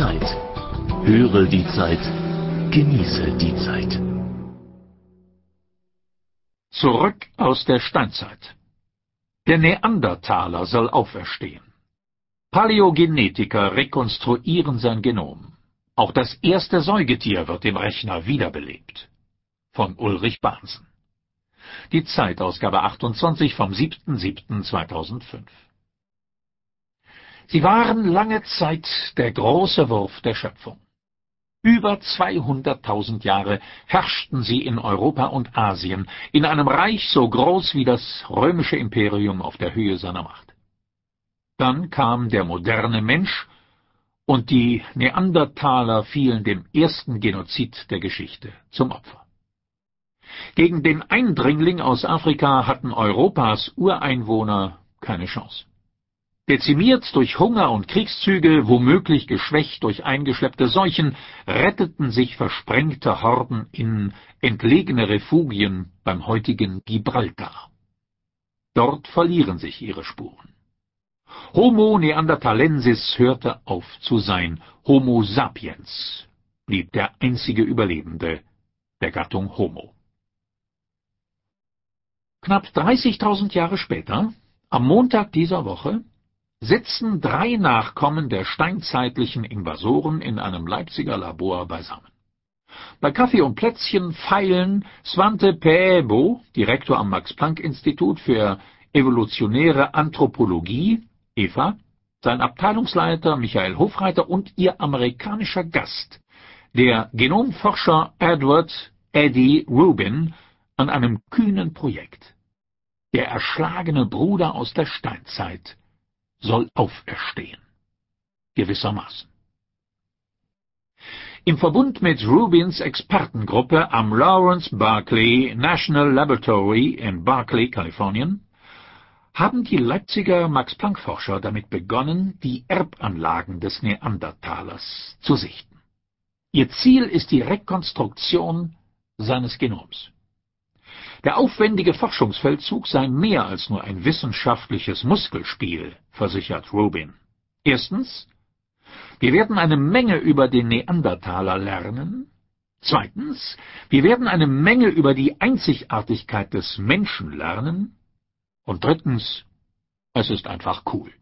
Zeit. Höre die Zeit. Genieße die Zeit. Zurück aus der Steinzeit. Der Neandertaler soll auferstehen. Paläogenetiker rekonstruieren sein Genom. Auch das erste Säugetier wird im Rechner wiederbelebt. Von Ulrich Bahnsen. Die Zeitausgabe 28 vom 7.7.2005. Sie waren lange Zeit der große Wurf der Schöpfung. Über 200.000 Jahre herrschten sie in Europa und Asien, in einem Reich so groß wie das römische Imperium auf der Höhe seiner Macht. Dann kam der moderne Mensch, und die Neandertaler fielen dem ersten Genozid der Geschichte zum Opfer. Gegen den Eindringling aus Afrika hatten Europas Ureinwohner keine Chance. Dezimiert durch Hunger und Kriegszüge, womöglich geschwächt durch eingeschleppte Seuchen, retteten sich versprengte Horden in entlegene Refugien beim heutigen Gibraltar. Dort verlieren sich ihre Spuren. Homo neanderthalensis hörte auf zu sein, Homo sapiens blieb der einzige Überlebende der Gattung Homo. Knapp 30.000 Jahre später, am Montag dieser Woche, sitzen drei Nachkommen der steinzeitlichen Invasoren in einem Leipziger Labor beisammen. Bei Kaffee und Plätzchen feilen Svante Pääbo, Direktor am Max-Planck-Institut für evolutionäre Anthropologie, EVA, sein Abteilungsleiter Michael Hofreiter und ihr amerikanischer Gast, der Genomforscher Edward Eddie Rubin, an einem kühnen Projekt. Der erschlagene Bruder aus der Steinzeit soll auferstehen. Gewissermaßen. Im Verbund mit Rubins Expertengruppe am Lawrence Berkeley National Laboratory in Berkeley, Kalifornien, haben die Leipziger Max-Planck-Forscher damit begonnen, die Erbanlagen des Neandertalers zu sichten. Ihr Ziel ist die Rekonstruktion seines Genoms. Der aufwendige Forschungsfeldzug sei mehr als nur ein wissenschaftliches Muskelspiel, versichert Rubin. Erstens, wir werden eine Menge über den Neandertaler lernen. Zweitens, wir werden eine Menge über die Einzigartigkeit des Menschen lernen. Und drittens, es ist einfach cool.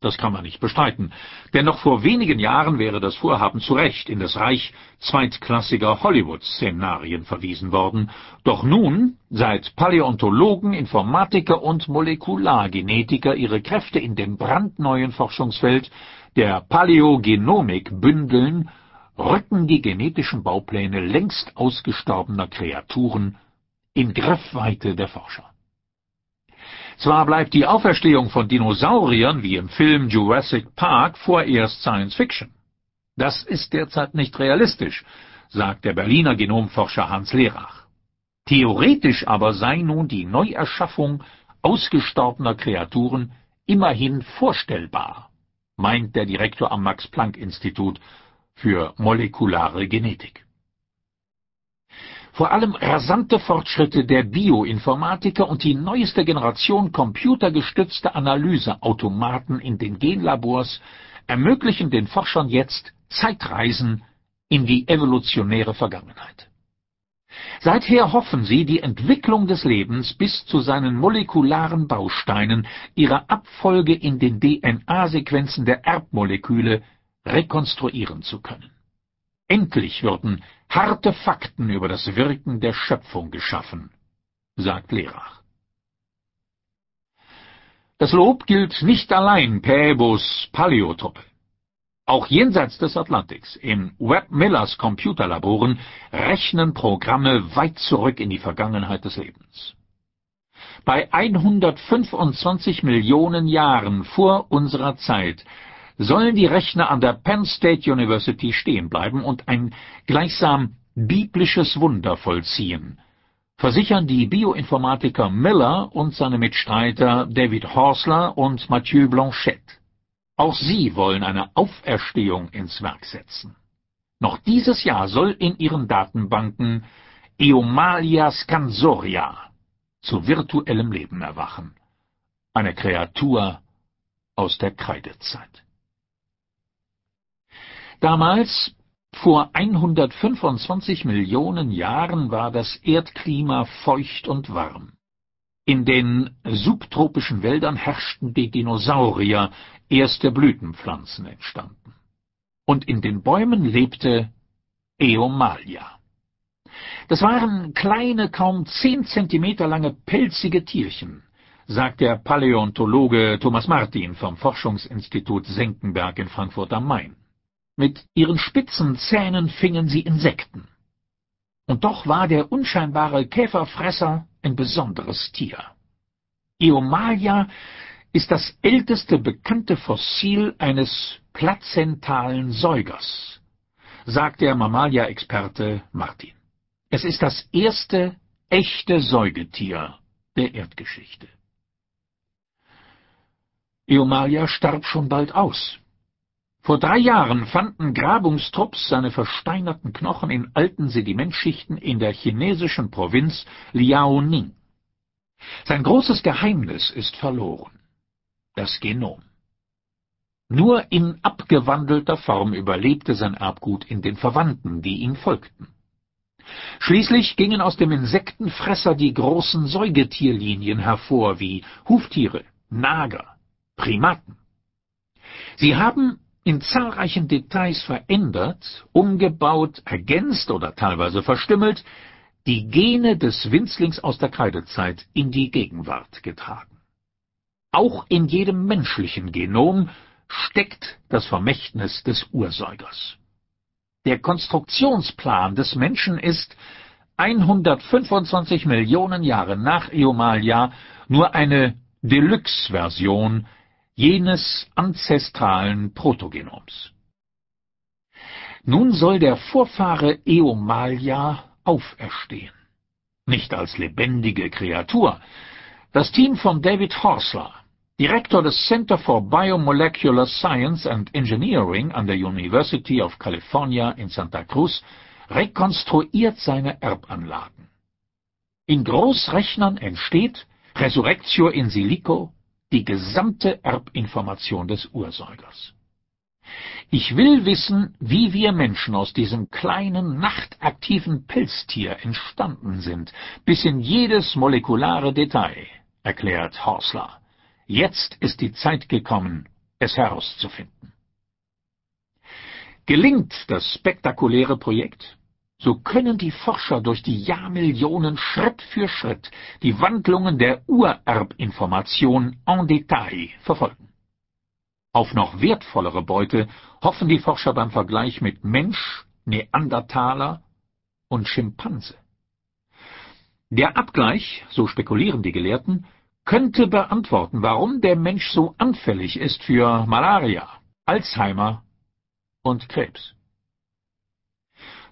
Das kann man nicht bestreiten, denn noch vor wenigen Jahren wäre das Vorhaben zu Recht in das Reich zweitklassiger Hollywood-Szenarien verwiesen worden, doch nun, seit Paläontologen, Informatiker und Molekulargenetiker ihre Kräfte in dem brandneuen Forschungsfeld der Paläogenomik bündeln, rücken die genetischen Baupläne längst ausgestorbener Kreaturen in Griffweite der Forscher. Zwar bleibt die Auferstehung von Dinosauriern wie im Film Jurassic Park vorerst Science Fiction. Das ist derzeit nicht realistisch, sagt der Berliner Genomforscher Hans Lehrach. Theoretisch aber sei nun die Neuerschaffung ausgestorbener Kreaturen immerhin vorstellbar, meint der Direktor am Max-Planck-Institut für molekulare Genetik. Vor allem rasante Fortschritte der Bioinformatiker und die neueste Generation computergestützter Analyseautomaten in den Genlabors ermöglichen den Forschern jetzt Zeitreisen in die evolutionäre Vergangenheit. Seither hoffen sie, die Entwicklung des Lebens bis zu seinen molekularen Bausteinen, ihrer Abfolge in den DNA-Sequenzen der Erbmoleküle rekonstruieren zu können. Endlich würden harte Fakten über das Wirken der Schöpfung geschaffen, sagt Lerach. Das Lob gilt nicht allein Päbos Paläotruppe. Auch jenseits des Atlantiks, in Webb Millers Computerlaboren, rechnen Programme weit zurück in die Vergangenheit des Lebens. Bei 125 Millionen Jahren vor unserer Zeit sollen die Rechner an der Penn State University stehen bleiben und ein gleichsam biblisches Wunder vollziehen, versichern die Bioinformatiker Miller und seine Mitstreiter David Horsler und Mathieu Blanchette. Auch sie wollen eine Auferstehung ins Werk setzen. Noch dieses Jahr soll in ihren Datenbanken Eomalia scansoria zu virtuellem Leben erwachen, eine Kreatur aus der Kreidezeit. Damals, vor 125 Millionen Jahren, war das Erdklima feucht und warm. In den subtropischen Wäldern herrschten die Dinosaurier, erste Blütenpflanzen entstanden. Und in den Bäumen lebte Eomalia. Das waren kleine, kaum zehn Zentimeter lange pelzige Tierchen, sagt der Paläontologe Thomas Martin vom Forschungsinstitut Senckenberg in Frankfurt am Main. Mit ihren spitzen Zähnen fingen sie Insekten. Und doch war der unscheinbare Käferfresser ein besonderes Tier. Eomalia ist das älteste bekannte Fossil eines plazentalen Säugers, sagt der Mammalia-Experte Martin. Es ist das erste echte Säugetier der Erdgeschichte. Eomalia starb schon bald aus. Vor drei Jahren fanden Grabungstrupps seine versteinerten Knochen in alten Sedimentschichten in der chinesischen Provinz Liaoning. Sein großes Geheimnis ist verloren. Das Genom. Nur in abgewandelter Form überlebte sein Erbgut in den Verwandten, die ihm folgten. Schließlich gingen aus dem Insektenfresser die großen Säugetierlinien hervor, wie Huftiere, Nager, Primaten. Sie haben in zahlreichen Details verändert, umgebaut, ergänzt oder teilweise verstümmelt, die Gene des Winzlings aus der Kreidezeit in die Gegenwart getragen. Auch in jedem menschlichen Genom steckt das Vermächtnis des Ursäugers. Der Konstruktionsplan des Menschen ist 125 Millionen Jahre nach Eomalia nur eine Deluxe-Version jenes ancestralen Protogenoms. Nun soll der Vorfahre Eomalia auferstehen. Nicht als lebendige Kreatur. Das Team von David Horsler, Direktor des Center for Biomolecular Science and Engineering an der University of California in Santa Cruz, rekonstruiert seine Erbanlagen. In Großrechnern entsteht Resurrectio in silico die gesamte Erbinformation des Ursäugers. Ich will wissen, wie wir Menschen aus diesem kleinen, nachtaktiven Pilztier entstanden sind, bis in jedes molekulare Detail, erklärt Horsler. Jetzt ist die Zeit gekommen, es herauszufinden. Gelingt das spektakuläre Projekt, so können die Forscher durch die Jahrmillionen Schritt für Schritt die Wandlungen der Urerbinformation en Detail verfolgen. Auf noch wertvollere Beute hoffen die Forscher beim Vergleich mit Mensch, Neandertaler und Schimpanse. Der Abgleich, so spekulieren die Gelehrten, könnte beantworten, warum der Mensch so anfällig ist für Malaria, Alzheimer und Krebs.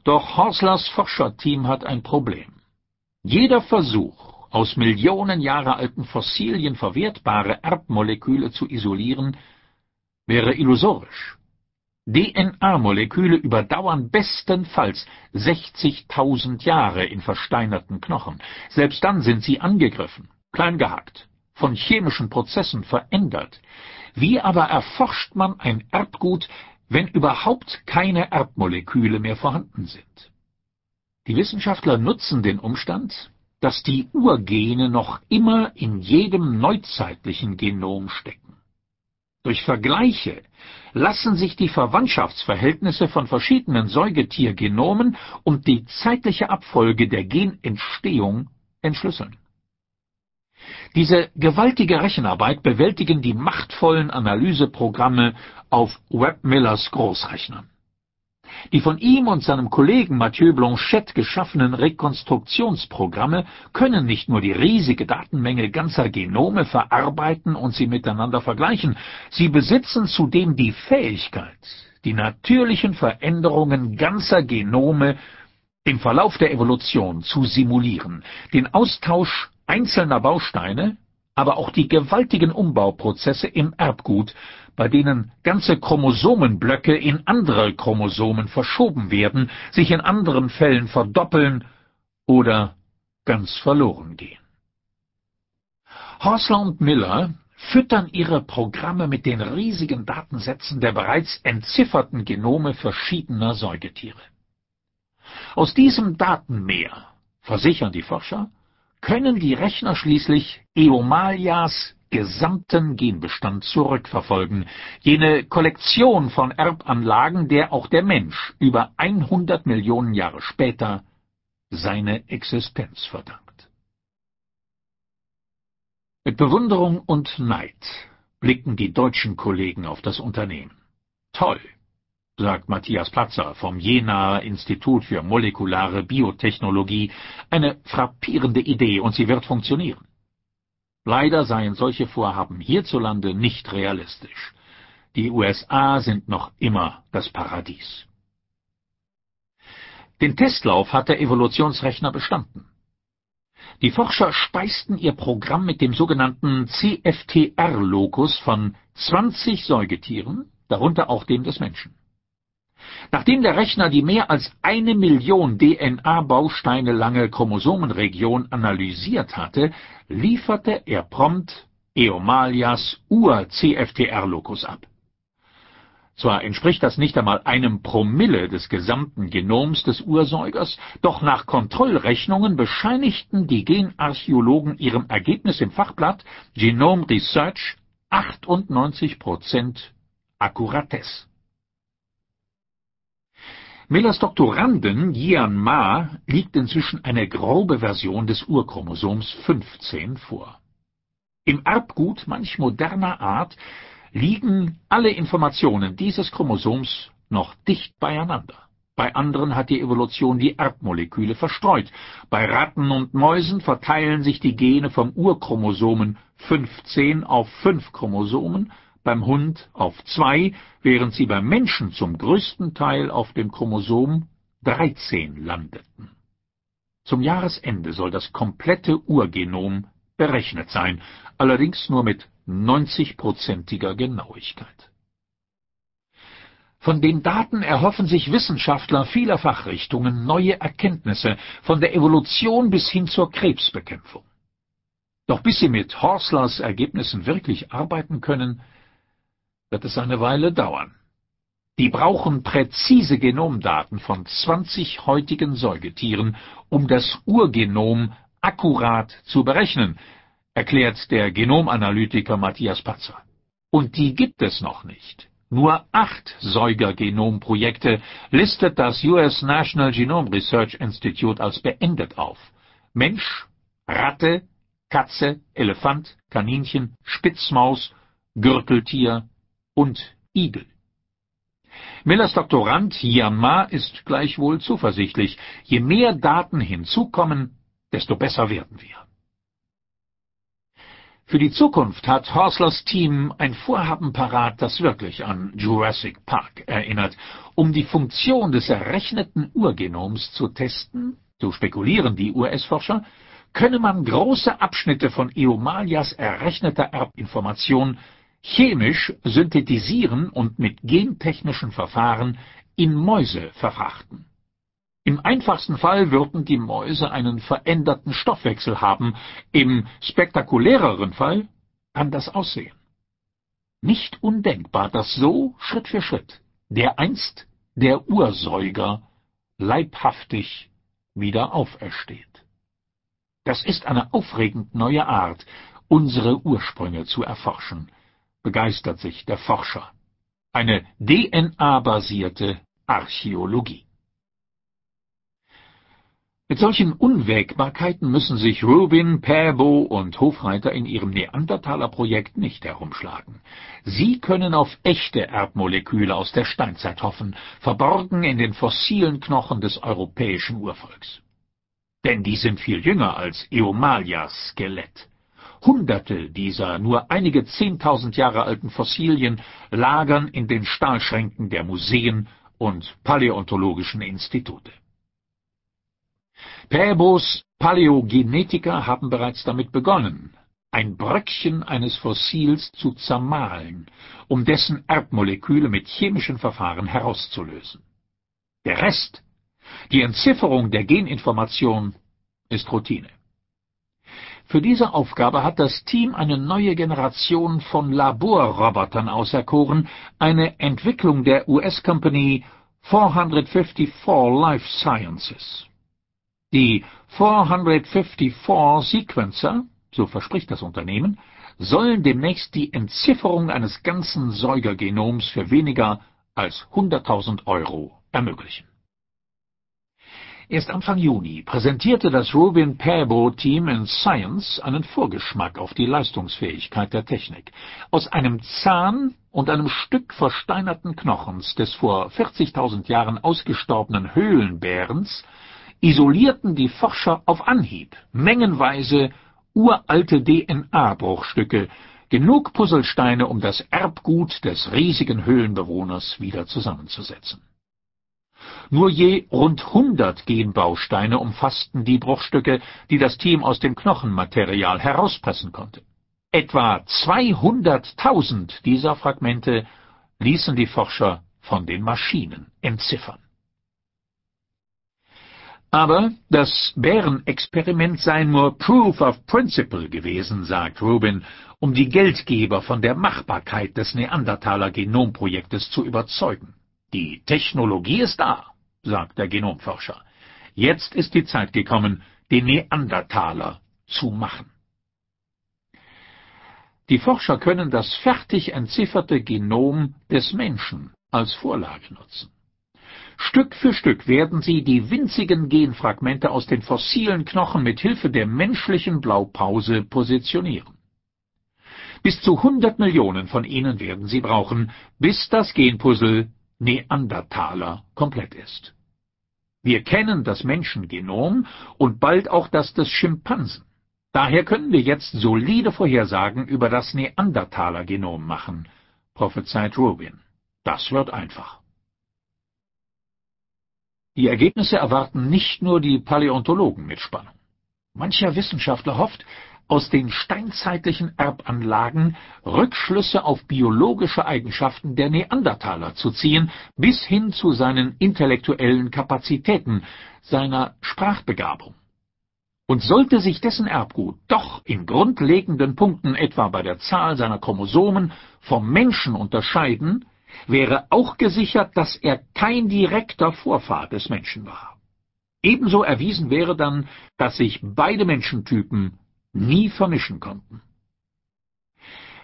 Doch Horslers Forscherteam hat ein Problem. Jeder Versuch, aus Millionen Jahre alten Fossilien verwertbare Erbmoleküle zu isolieren, wäre illusorisch. DNA-Moleküle überdauern bestenfalls 60.000 Jahre in versteinerten Knochen. Selbst dann sind sie angegriffen, klein gehackt, von chemischen Prozessen verändert. Wie aber erforscht man ein Erbgut, wenn überhaupt keine Erbmoleküle mehr vorhanden sind. Die Wissenschaftler nutzen den Umstand, dass die Urgene noch immer in jedem neuzeitlichen Genom stecken. Durch Vergleiche lassen sich die Verwandtschaftsverhältnisse von verschiedenen Säugetiergenomen und die zeitliche Abfolge der Genentstehung entschlüsseln. Diese gewaltige Rechenarbeit bewältigen die machtvollen Analyseprogramme auf Webb Millers Großrechnern. Die von ihm und seinem Kollegen Mathieu Blanchette geschaffenen Rekonstruktionsprogramme können nicht nur die riesige Datenmenge ganzer Genome verarbeiten und sie miteinander vergleichen, sie besitzen zudem die Fähigkeit, die natürlichen Veränderungen ganzer Genome im Verlauf der Evolution zu simulieren, den Austausch einzelner Bausteine, aber auch die gewaltigen Umbauprozesse im Erbgut, bei denen ganze Chromosomenblöcke in andere Chromosomen verschoben werden, sich in anderen Fällen verdoppeln oder ganz verloren gehen. Horsler und Miller füttern ihre Programme mit den riesigen Datensätzen der bereits entzifferten Genome verschiedener Säugetiere. Aus diesem Datenmeer, versichern die Forscher, können die Rechner schließlich Eomalias gesamten Genbestand zurückverfolgen, jene Kollektion von Erbanlagen, der auch der Mensch über 100 Millionen Jahre später seine Existenz verdankt. Mit Bewunderung und Neid blicken die deutschen Kollegen auf das Unternehmen. Toll, sagt Matthias Platzer vom Jenaer Institut für molekulare Biotechnologie, eine frappierende Idee und sie wird funktionieren. Leider seien solche Vorhaben hierzulande nicht realistisch. Die USA sind noch immer das Paradies. Den Testlauf hat der Evolutionsrechner bestanden. Die Forscher speisten ihr Programm mit dem sogenannten CFTR-Locus von 20 Säugetieren, darunter auch dem des Menschen. Nachdem der Rechner die mehr als eine Million DNA-Bausteine lange Chromosomenregion analysiert hatte, lieferte er prompt Eomalias Ur-CFTR-Locus ab. Zwar entspricht das nicht einmal einem Promille des gesamten Genoms des Ursäugers, doch nach Kontrollrechnungen bescheinigten die Genarchäologen ihrem Ergebnis im Fachblatt Genome Research 98% Akkuratesse. Millers Doktorandin Jian Ma liegt inzwischen eine grobe Version des Urchromosoms 15 vor. Im Erbgut manch moderner Art liegen alle Informationen dieses Chromosoms noch dicht beieinander. Bei anderen hat die Evolution die Erbmoleküle verstreut. Bei Ratten und Mäusen verteilen sich die Gene vom Urchromosomen 15 auf 5 Chromosomen, beim Hund auf 2, während sie beim Menschen zum größten Teil auf dem Chromosom 13 landeten. Zum Jahresende soll das komplette Urgenom berechnet sein, allerdings nur mit 90-prozentiger Genauigkeit. Von den Daten erhoffen sich Wissenschaftler vieler Fachrichtungen neue Erkenntnisse, von der Evolution bis hin zur Krebsbekämpfung. Doch bis sie mit Horslers Ergebnissen wirklich arbeiten können, wird es eine Weile dauern. Die brauchen präzise Genomdaten von 20 heutigen Säugetieren, um das Urgenom akkurat zu berechnen, erklärt der Genomanalytiker Matthias Patzer. Und die gibt es noch nicht. Nur acht Säugergenomprojekte listet das US National Genome Research Institute als beendet auf. Mensch, Ratte, Katze, Elefant, Kaninchen, Spitzmaus, Gürteltier und Igel. Millers Doktorand Ma ist gleichwohl zuversichtlich. Je mehr Daten hinzukommen, desto besser werden wir. Für die Zukunft hat Horslers Team ein Vorhaben parat, das wirklich an Jurassic Park erinnert. Um die Funktion des errechneten Urgenoms zu testen, so spekulieren die US-Forscher, könne man große Abschnitte von Eomalias errechneter Erbinformation chemisch synthetisieren und mit gentechnischen Verfahren in Mäuse verfrachten. Im einfachsten Fall würden die Mäuse einen veränderten Stoffwechsel haben, im spektakuläreren Fall kann das aussehen. Nicht undenkbar, dass so Schritt für Schritt der einst der Ursäuger leibhaftig wieder aufersteht. Das ist eine aufregend neue Art, unsere Ursprünge zu erforschen, begeistert sich der Forscher. Eine DNA-basierte Archäologie. Mit solchen Unwägbarkeiten müssen sich Rubin, Paabo und Hofreiter in ihrem Neandertaler-Projekt nicht herumschlagen. Sie können auf echte Erbmoleküle aus der Steinzeit hoffen, verborgen in den fossilen Knochen des europäischen Urvolks. Denn die sind viel jünger als Eomalias Skelett. Hunderte dieser nur einige zehntausend Jahre alten Fossilien lagern in den Stahlschränken der Museen und paläontologischen Institute. Paebos Paläogenetiker haben bereits damit begonnen, ein Bröckchen eines Fossils zu zermahlen, um dessen Erbmoleküle mit chemischen Verfahren herauszulösen. Der Rest, die Entzifferung der Geninformation, ist Routine. Für diese Aufgabe hat das Team eine neue Generation von Laborrobotern auserkoren, eine Entwicklung der US-Company 454 Life Sciences. Die 454 Sequencer, so verspricht das Unternehmen, sollen demnächst die Entzifferung eines ganzen Säugergenoms für weniger als 100.000 Euro ermöglichen. Erst Anfang Juni präsentierte das Rubin Paabo Team in Science einen Vorgeschmack auf die Leistungsfähigkeit der Technik. Aus einem Zahn und einem Stück versteinerten Knochens des vor 40.000 Jahren ausgestorbenen Höhlenbärens isolierten die Forscher auf Anhieb mengenweise uralte DNA-Bruchstücke, genug Puzzlesteine, um das Erbgut des riesigen Höhlenbewohners wieder zusammenzusetzen. Nur je rund hundert Genbausteine umfassten die Bruchstücke, die das Team aus dem Knochenmaterial herauspressen konnte. Etwa 200.000 dieser Fragmente ließen die Forscher von den Maschinen entziffern. Aber das Bärenexperiment sei nur Proof of Principle gewesen, sagt Rubin, um die Geldgeber von der Machbarkeit des Neandertaler-Genomprojektes zu überzeugen. Die Technologie ist da, sagt der Genomforscher. Jetzt ist die Zeit gekommen, den Neandertaler zu machen. Die Forscher können das fertig entzifferte Genom des Menschen als Vorlage nutzen. Stück für Stück werden sie die winzigen Genfragmente aus den fossilen Knochen mit Hilfe der menschlichen Blaupause positionieren. Bis zu 100 Millionen von ihnen werden sie brauchen, bis das Genpuzzle Neandertaler komplett ist. Wir kennen das Menschengenom und bald auch das des Schimpansen. Daher können wir jetzt solide Vorhersagen über das Neandertaler-Genom machen, prophezeit Rubin. Das wird einfach. Die Ergebnisse erwarten nicht nur die Paläontologen mit Spannung. Mancher Wissenschaftler hofft, aus den steinzeitlichen Erbanlagen Rückschlüsse auf biologische Eigenschaften der Neandertaler zu ziehen, bis hin zu seinen intellektuellen Kapazitäten, seiner Sprachbegabung. Und sollte sich dessen Erbgut doch in grundlegenden Punkten etwa bei der Zahl seiner Chromosomen vom Menschen unterscheiden, wäre auch gesichert, dass er kein direkter Vorfahr des Menschen war. Ebenso erwiesen wäre dann, dass sich beide Menschentypen nie vermischen konnten.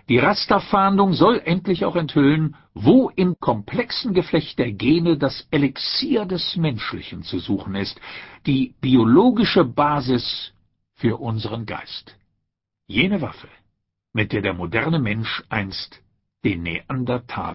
Die Rasterfahndung soll endlich auch enthüllen, wo im komplexen Geflecht der Gene das Elixier des Menschlichen zu suchen ist, die biologische Basis für unseren Geist. Jene Waffe, mit der der moderne Mensch einst den Neandertaler